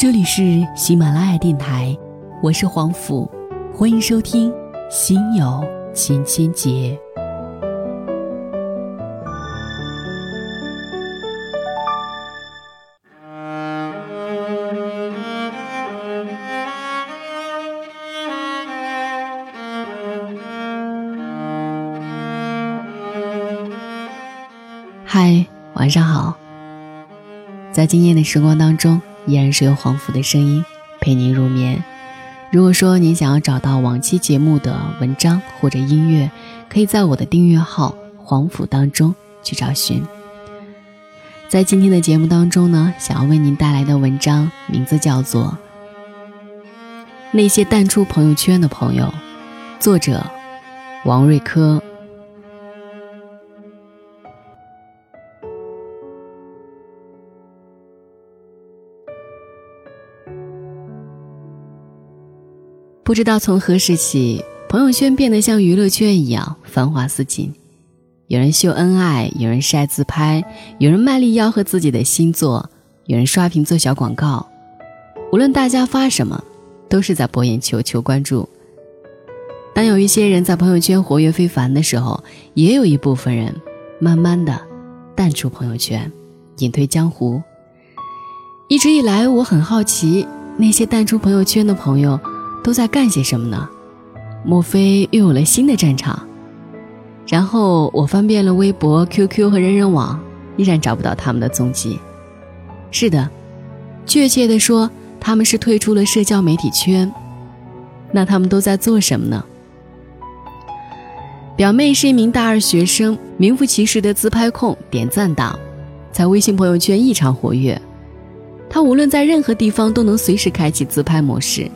这里是喜马拉雅电台，我是黄甫，欢迎收听《心有千千结》。嗨，晚上好。在今夜的时光当中，依然是由黄甫的声音陪您入眠。如果说您想要找到往期节目的文章或者音乐，可以在我的订阅号“黄甫”当中去找寻。在今天的节目当中呢，想要为您带来的文章名字叫做《那些淡出朋友圈的朋友》，作者王瑞科。不知道从何时起，朋友圈变得像娱乐圈一样繁华似锦。有人秀恩爱，有人晒自拍，有人卖力吆喝自己的新作，有人刷屏做小广告。无论大家发什么，都是在博眼球、求关注。当有一些人在朋友圈活跃非凡的时候，也有一部分人慢慢的淡出朋友圈，隐退江湖。一直以来，我很好奇那些淡出朋友圈的朋友。都在干些什么呢？莫非又有了新的战场？然后我翻遍了微博、QQ 和人人网，依然找不到他们的踪迹。是的，确切的说，他们是退出了社交媒体圈。那他们都在做什么呢？表妹是一名大二学生，名副其实的自拍控、点赞党，在微信朋友圈异常活跃。她无论在任何地方都能随时开启自拍模式。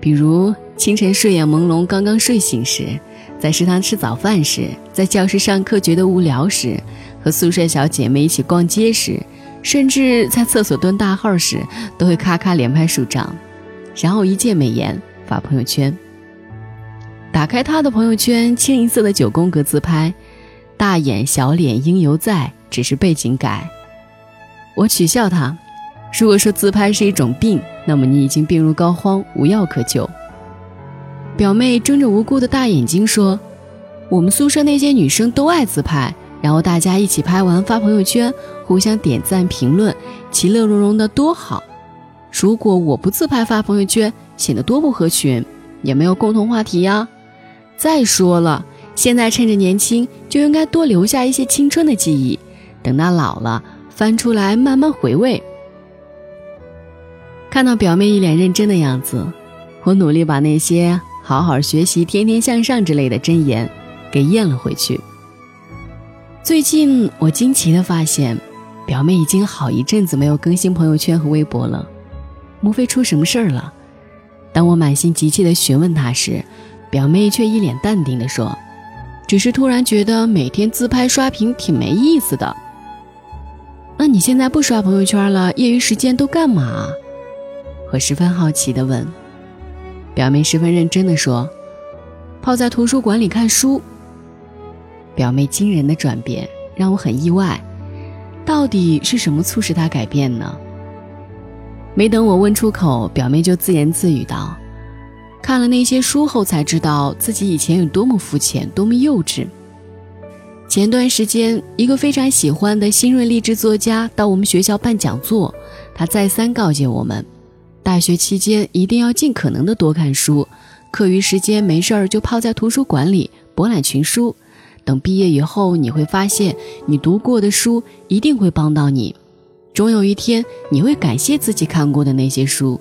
比如清晨睡眼朦胧、刚刚睡醒时，在食堂吃早饭时，在教室上课觉得无聊时，和宿舍小姐妹一起逛街时，甚至在厕所蹲大号时，都会咔咔连拍数张，然后一键美颜发朋友圈。打开他的朋友圈，清一色的九宫格自拍，大眼小脸应犹在，只是背景改。我取笑他。如果说自拍是一种病，那么你已经病入膏肓，无药可救。表妹睁着无辜的大眼睛说：“我们宿舍那些女生都爱自拍，然后大家一起拍完发朋友圈，互相点赞评论，其乐融融的多好。如果我不自拍发朋友圈，显得多不合群，也没有共同话题呀。再说了，现在趁着年轻，就应该多留下一些青春的记忆，等到老了翻出来慢慢回味。”看到表妹一脸认真的样子，我努力把那些“好好学习，天天向上”之类的箴言给咽了回去。最近我惊奇的发现，表妹已经好一阵子没有更新朋友圈和微博了，莫非出什么事儿了？当我满心急切的询问她时，表妹却一脸淡定的说：“只是突然觉得每天自拍刷屏挺没意思的。”那你现在不刷朋友圈了，业余时间都干嘛？我十分好奇地问，表妹十分认真地说：“泡在图书馆里看书。”表妹惊人的转变让我很意外，到底是什么促使她改变呢？没等我问出口，表妹就自言自语道：“看了那些书后，才知道自己以前有多么肤浅，多么幼稚。”前段时间，一个非常喜欢的新锐励志作家到我们学校办讲座，他再三告诫我们。大学期间一定要尽可能的多看书，课余时间没事儿就泡在图书馆里博览群书。等毕业以后，你会发现你读过的书一定会帮到你，总有一天你会感谢自己看过的那些书。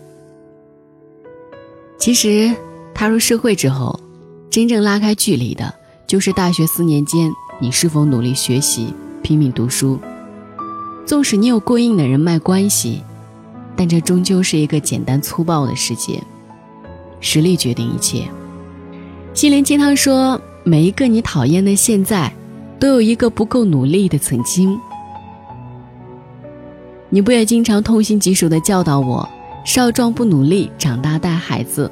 其实，踏入社会之后，真正拉开距离的，就是大学四年间你是否努力学习、拼命读书。纵使你有过硬的人脉关系。但这终究是一个简单粗暴的世界，实力决定一切。心灵鸡汤说：“每一个你讨厌的现在，都有一个不够努力的曾经。”你不也经常痛心疾首地教导我：“少壮不努力，长大带孩子。”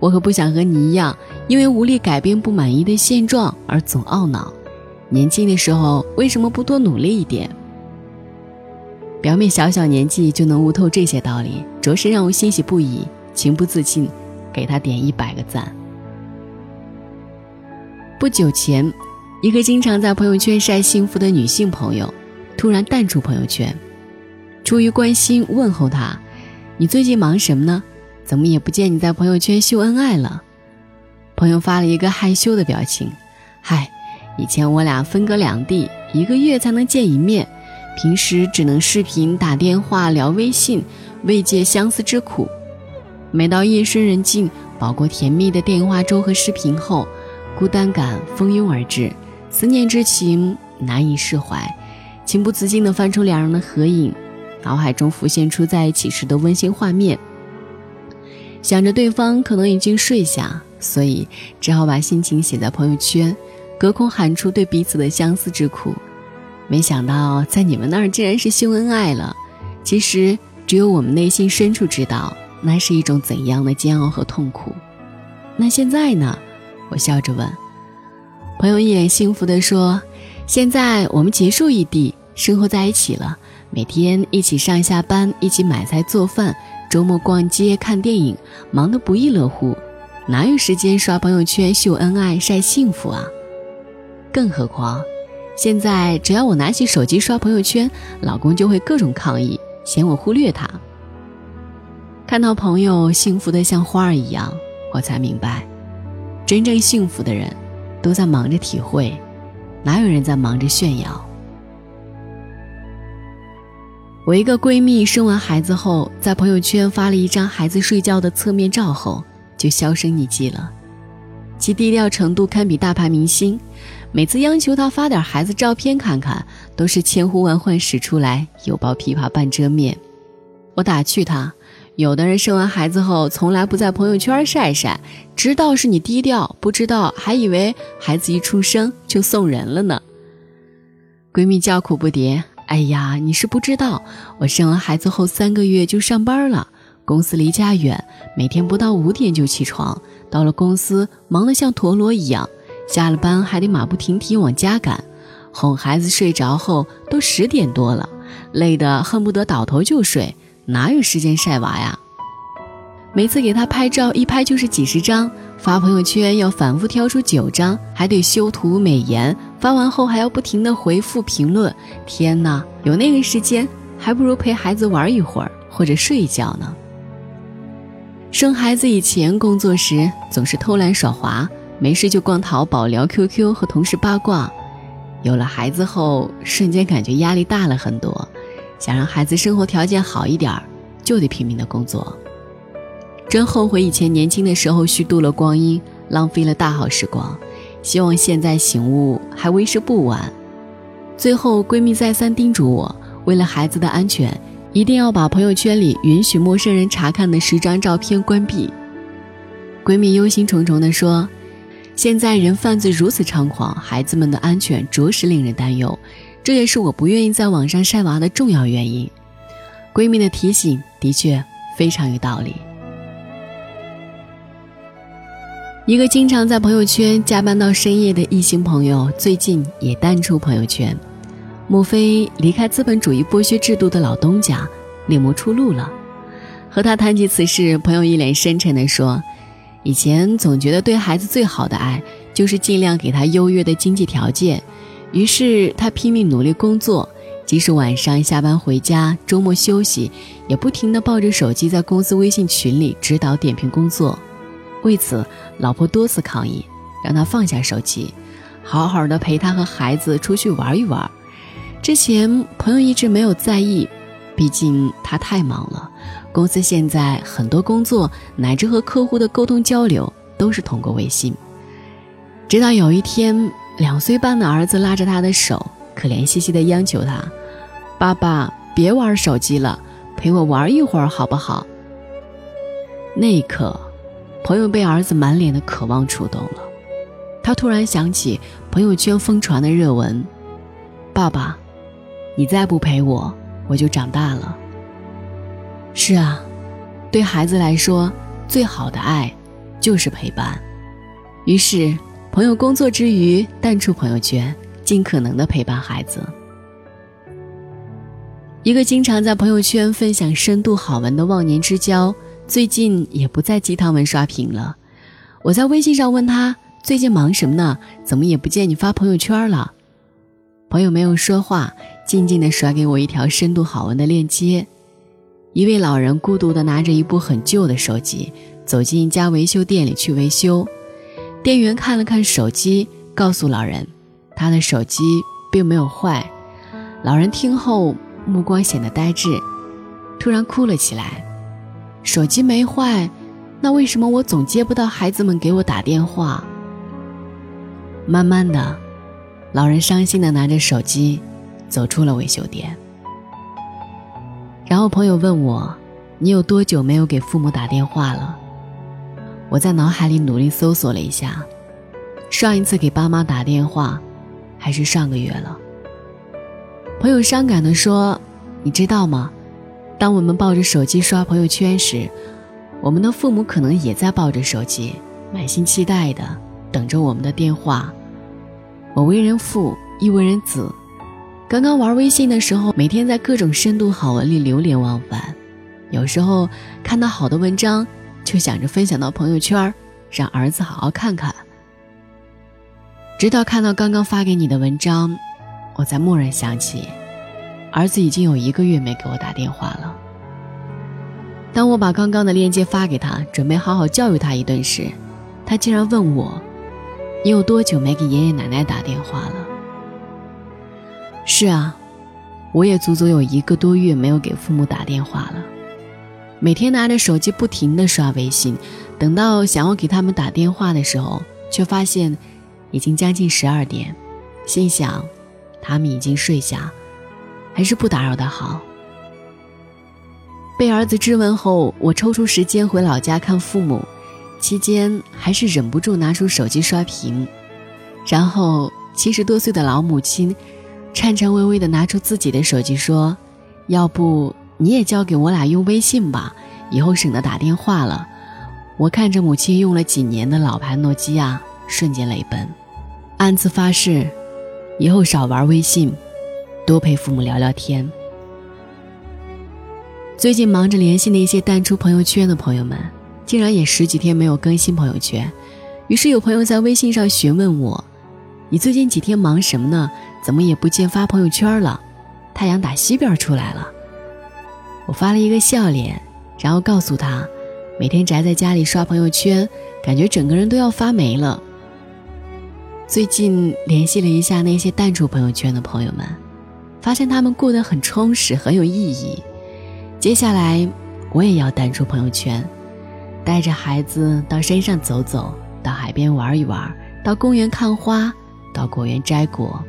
我可不想和你一样，因为无力改变不满意的现状而总懊恼。年轻的时候为什么不多努力一点？表妹小小年纪就能悟透这些道理，着实让我欣喜不已，情不自禁给她点一百个赞。不久前，一个经常在朋友圈晒幸福的女性朋友，突然淡出朋友圈。出于关心，问候她：“你最近忙什么呢？怎么也不见你在朋友圈秀恩爱了？”朋友发了一个害羞的表情：“嗨，以前我俩分隔两地，一个月才能见一面，平时只能视频、打电话、聊微信，慰藉相思之苦。每到夜深人静，饱过甜蜜的电话粥和视频后。”孤单感蜂拥而至，思念之情难以释怀，情不自禁地翻出两人的合影，脑海中浮现出在一起时的温馨画面。想着对方可能已经睡下，所以只好把心情写在朋友圈，隔空喊出对彼此的相思之苦。没想到在你们那儿竟然是秀恩爱了，其实只有我们内心深处知道，那是一种怎样的煎熬和痛苦。那现在呢？我笑着问，朋友一脸幸福地说：“现在我们结束异地，生活在一起了，每天一起上下班，一起买菜做饭，周末逛街看电影，忙得不亦乐乎，哪有时间刷朋友圈秀恩爱晒幸福啊？更何况，现在只要我拿起手机刷朋友圈，老公就会各种抗议，嫌我忽略他。看到朋友幸福的像花儿一样，我才明白。”真正幸福的人，都在忙着体会，哪有人在忙着炫耀？我一个闺蜜生完孩子后，在朋友圈发了一张孩子睡觉的侧面照后，就销声匿迹了。其低调程度堪比大牌明星，每次央求她发点孩子照片看看，都是千呼万唤始出来，犹抱琵琶半遮面。我打趣她。有的人生完孩子后从来不在朋友圈晒晒，知道是你低调，不知道还以为孩子一出生就送人了呢。闺蜜叫苦不迭：“哎呀，你是不知道，我生完孩子后三个月就上班了，公司离家远，每天不到五点就起床，到了公司忙得像陀螺一样，下了班还得马不停蹄往家赶，哄孩子睡着后都十点多了，累得恨不得倒头就睡。”哪有时间晒娃呀？每次给他拍照，一拍就是几十张，发朋友圈要反复挑出九张，还得修图美颜，发完后还要不停的回复评论。天哪，有那个时间，还不如陪孩子玩一会儿或者睡一觉呢。生孩子以前，工作时总是偷懒耍滑，没事就逛淘宝、聊 QQ 和同事八卦。有了孩子后，瞬间感觉压力大了很多。想让孩子生活条件好一点儿，就得拼命的工作。真后悔以前年轻的时候虚度了光阴，浪费了大好时光。希望现在醒悟还为时不晚。最后，闺蜜再三叮嘱我，为了孩子的安全，一定要把朋友圈里允许陌生人查看的十张照片关闭。闺蜜忧心忡忡地说：“现在人贩子如此猖狂，孩子们的安全着实令人担忧。”这也是我不愿意在网上晒娃的重要原因。闺蜜的提醒的确非常有道理。一个经常在朋友圈加班到深夜的异性朋友，最近也淡出朋友圈。莫非离开资本主义剥削制度的老东家，另谋出路了？和他谈及此事，朋友一脸深沉地说：“以前总觉得对孩子最好的爱，就是尽量给他优越的经济条件。”于是他拼命努力工作，即使晚上下班回家、周末休息，也不停地抱着手机在公司微信群里指导点评工作。为此，老婆多次抗议，让他放下手机，好好的陪他和孩子出去玩一玩。之前朋友一直没有在意，毕竟他太忙了。公司现在很多工作乃至和客户的沟通交流都是通过微信。直到有一天。两岁半的儿子拉着他的手，可怜兮兮地央求他：“爸爸，别玩手机了，陪我玩一会儿好不好？”那一刻，朋友被儿子满脸的渴望触动了。他突然想起朋友圈疯传的热文：“爸爸，你再不陪我，我就长大了。”是啊，对孩子来说，最好的爱就是陪伴。于是。朋友工作之余淡出朋友圈，尽可能的陪伴孩子。一个经常在朋友圈分享深度好文的忘年之交，最近也不在鸡汤文刷屏了。我在微信上问他最近忙什么呢？怎么也不见你发朋友圈了？朋友没有说话，静静的甩给我一条深度好文的链接。一位老人孤独地拿着一部很旧的手机，走进一家维修店里去维修。店员看了看手机，告诉老人，他的手机并没有坏。老人听后，目光显得呆滞，突然哭了起来。手机没坏，那为什么我总接不到孩子们给我打电话？慢慢的，老人伤心的拿着手机，走出了维修店。然后朋友问我：“你有多久没有给父母打电话了？”我在脑海里努力搜索了一下，上一次给爸妈打电话，还是上个月了。朋友伤感地说：“你知道吗？当我们抱着手机刷朋友圈时，我们的父母可能也在抱着手机，满心期待的等着我们的电话。我为人父，亦为人子。”刚刚玩微信的时候，每天在各种深度好文里流连忘返，有时候看到好的文章，就想着分享到朋友圈，让儿子好好看看。直到看到刚刚发给你的文章，我才蓦然想起，儿子已经有一个月没给我打电话了。当我把刚刚的链接发给他，准备好好教育他一顿时，他竟然问我：“你有多久没给爷爷奶奶打电话了？”是啊，我也足足有一个多月没有给父母打电话了。每天拿着手机不停地刷微信，等到想要给他们打电话的时候，却发现已经将近十二点。心想，他们已经睡下，还是不打扰的好。被儿子质问后，我抽出时间回老家看父母，期间还是忍不住拿出手机刷屏。然后，七十多岁的老母亲。颤颤巍巍地拿出自己的手机说：“要不你也交给我俩用微信吧，以后省得打电话了。”我看着母亲用了几年的老牌诺基亚，瞬间泪奔，暗自发誓，以后少玩微信，多陪父母聊聊天。最近忙着联系那些淡出朋友圈的朋友们，竟然也十几天没有更新朋友圈。于是有朋友在微信上询问我：“你最近几天忙什么呢？”怎么也不见发朋友圈了？太阳打西边出来了。我发了一个笑脸，然后告诉他，每天宅在家里刷朋友圈，感觉整个人都要发霉了。最近联系了一下那些淡出朋友圈的朋友们，发现他们过得很充实，很有意义。接下来我也要淡出朋友圈，带着孩子到山上走走，到海边玩一玩，到公园看花，到果园摘果。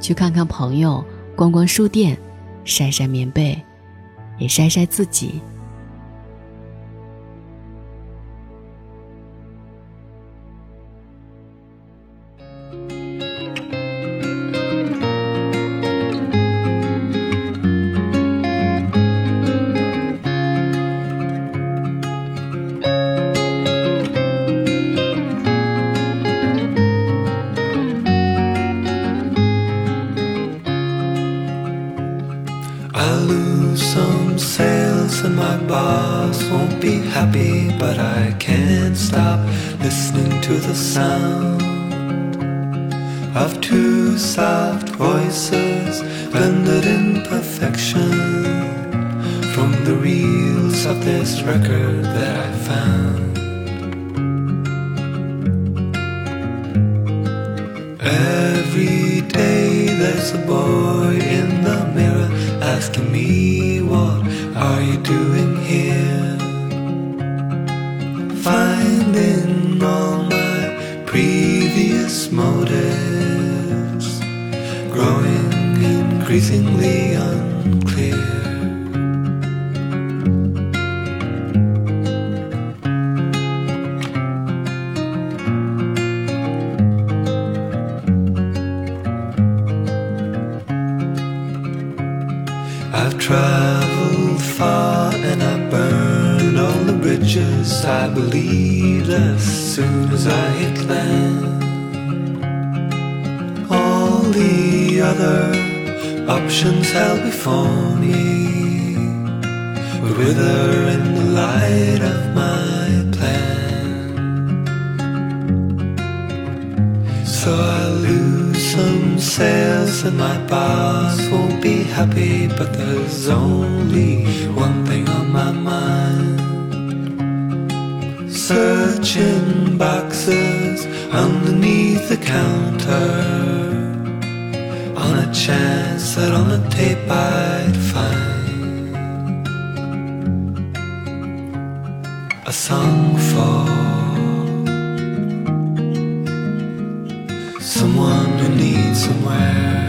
去看看朋友，逛逛书店，晒晒棉被，也晒晒自己。Voices blended in perfection from the reels of this record that I found. Every day there's a boy in the mirror asking me, What are you doing here? finding all increasingly unclear. I've traveled far and I burned all the bridges I believed as soon as I hit land. All the other options held before me would wither in the light of my plan. So I lose some sales and my boss won't be happy, but there's only one thing on my mind. Searching boxes underneath the counter a chance that on the tape I'd find a song for someone who needs somewhere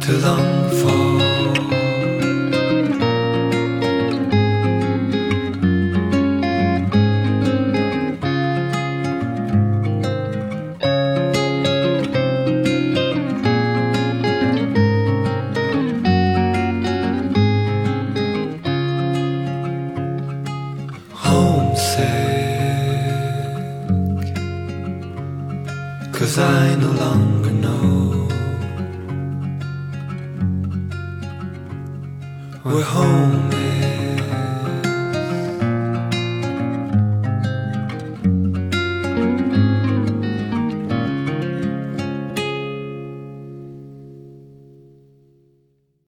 to long